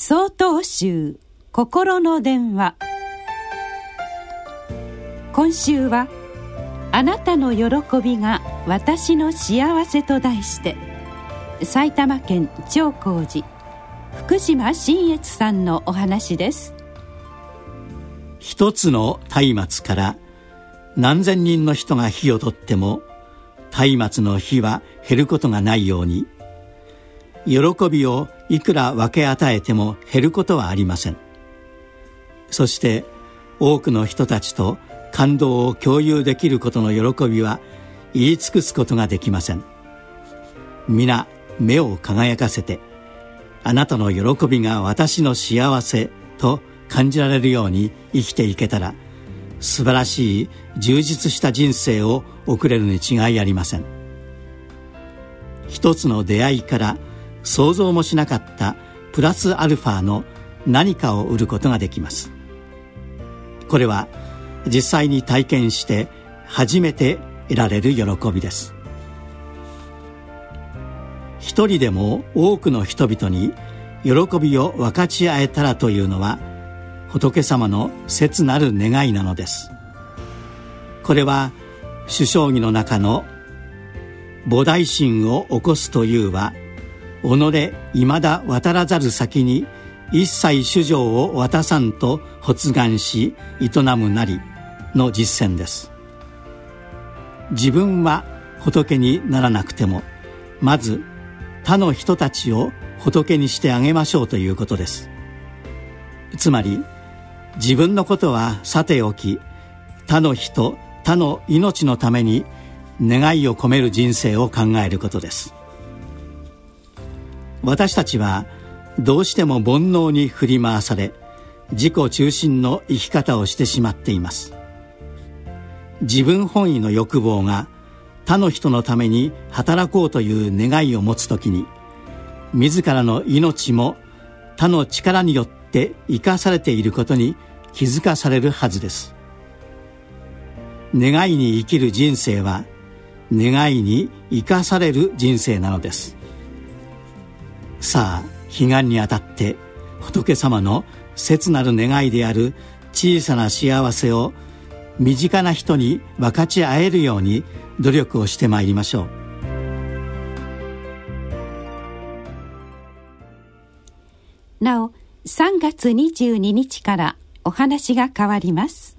総統集心の電話。今週は「あなたの喜びが私の幸せ」と題して埼玉県長光寺福島新越さんのお話です。一つの松明から何千人の人が火を取っても松明の火は減ることがないように喜びをいくら分け与えても減ることはありません。そして多くの人たちと感動を共有できることの喜びは言い尽くすことができません。皆目を輝かせてあなたの喜びが私の幸せと感じられるように生きていけたら素晴らしい充実した人生を送れるに違いありません。一つの出会いから想像もしなかったプラスアルファの何かを売ることができます。これは実際に体験して初めて得られる喜びです。一人でも多くの人々に喜びを分かち合えたらというのは仏様の切なる願いなのです。これは首相儀の中の菩提心を起こすというは己いまだ渡らざる先に一切主情を渡さんと発願し営むなりの実践です。自分は仏にならなくてもまず他の人たちを仏にしてあげましょうということです。つまり自分のことはさておき他の人他の命のために願いを込める人生を考えることです。私たちはどうしても煩悩に振り回され自己中心の生き方をしてしまっています。自分本位の欲望が他の人のために働こうという願いを持つ時に自らの命も他の力によって生かされていることに気づかされるはずです。願いに生きる人生は願いに生かされる人生なのです。さあ彼岸にあたって仏様の切なる願いである小さな幸せを身近な人に分かち合えるように努力をしてまいりましょう。なお3月22日からお話が変わります。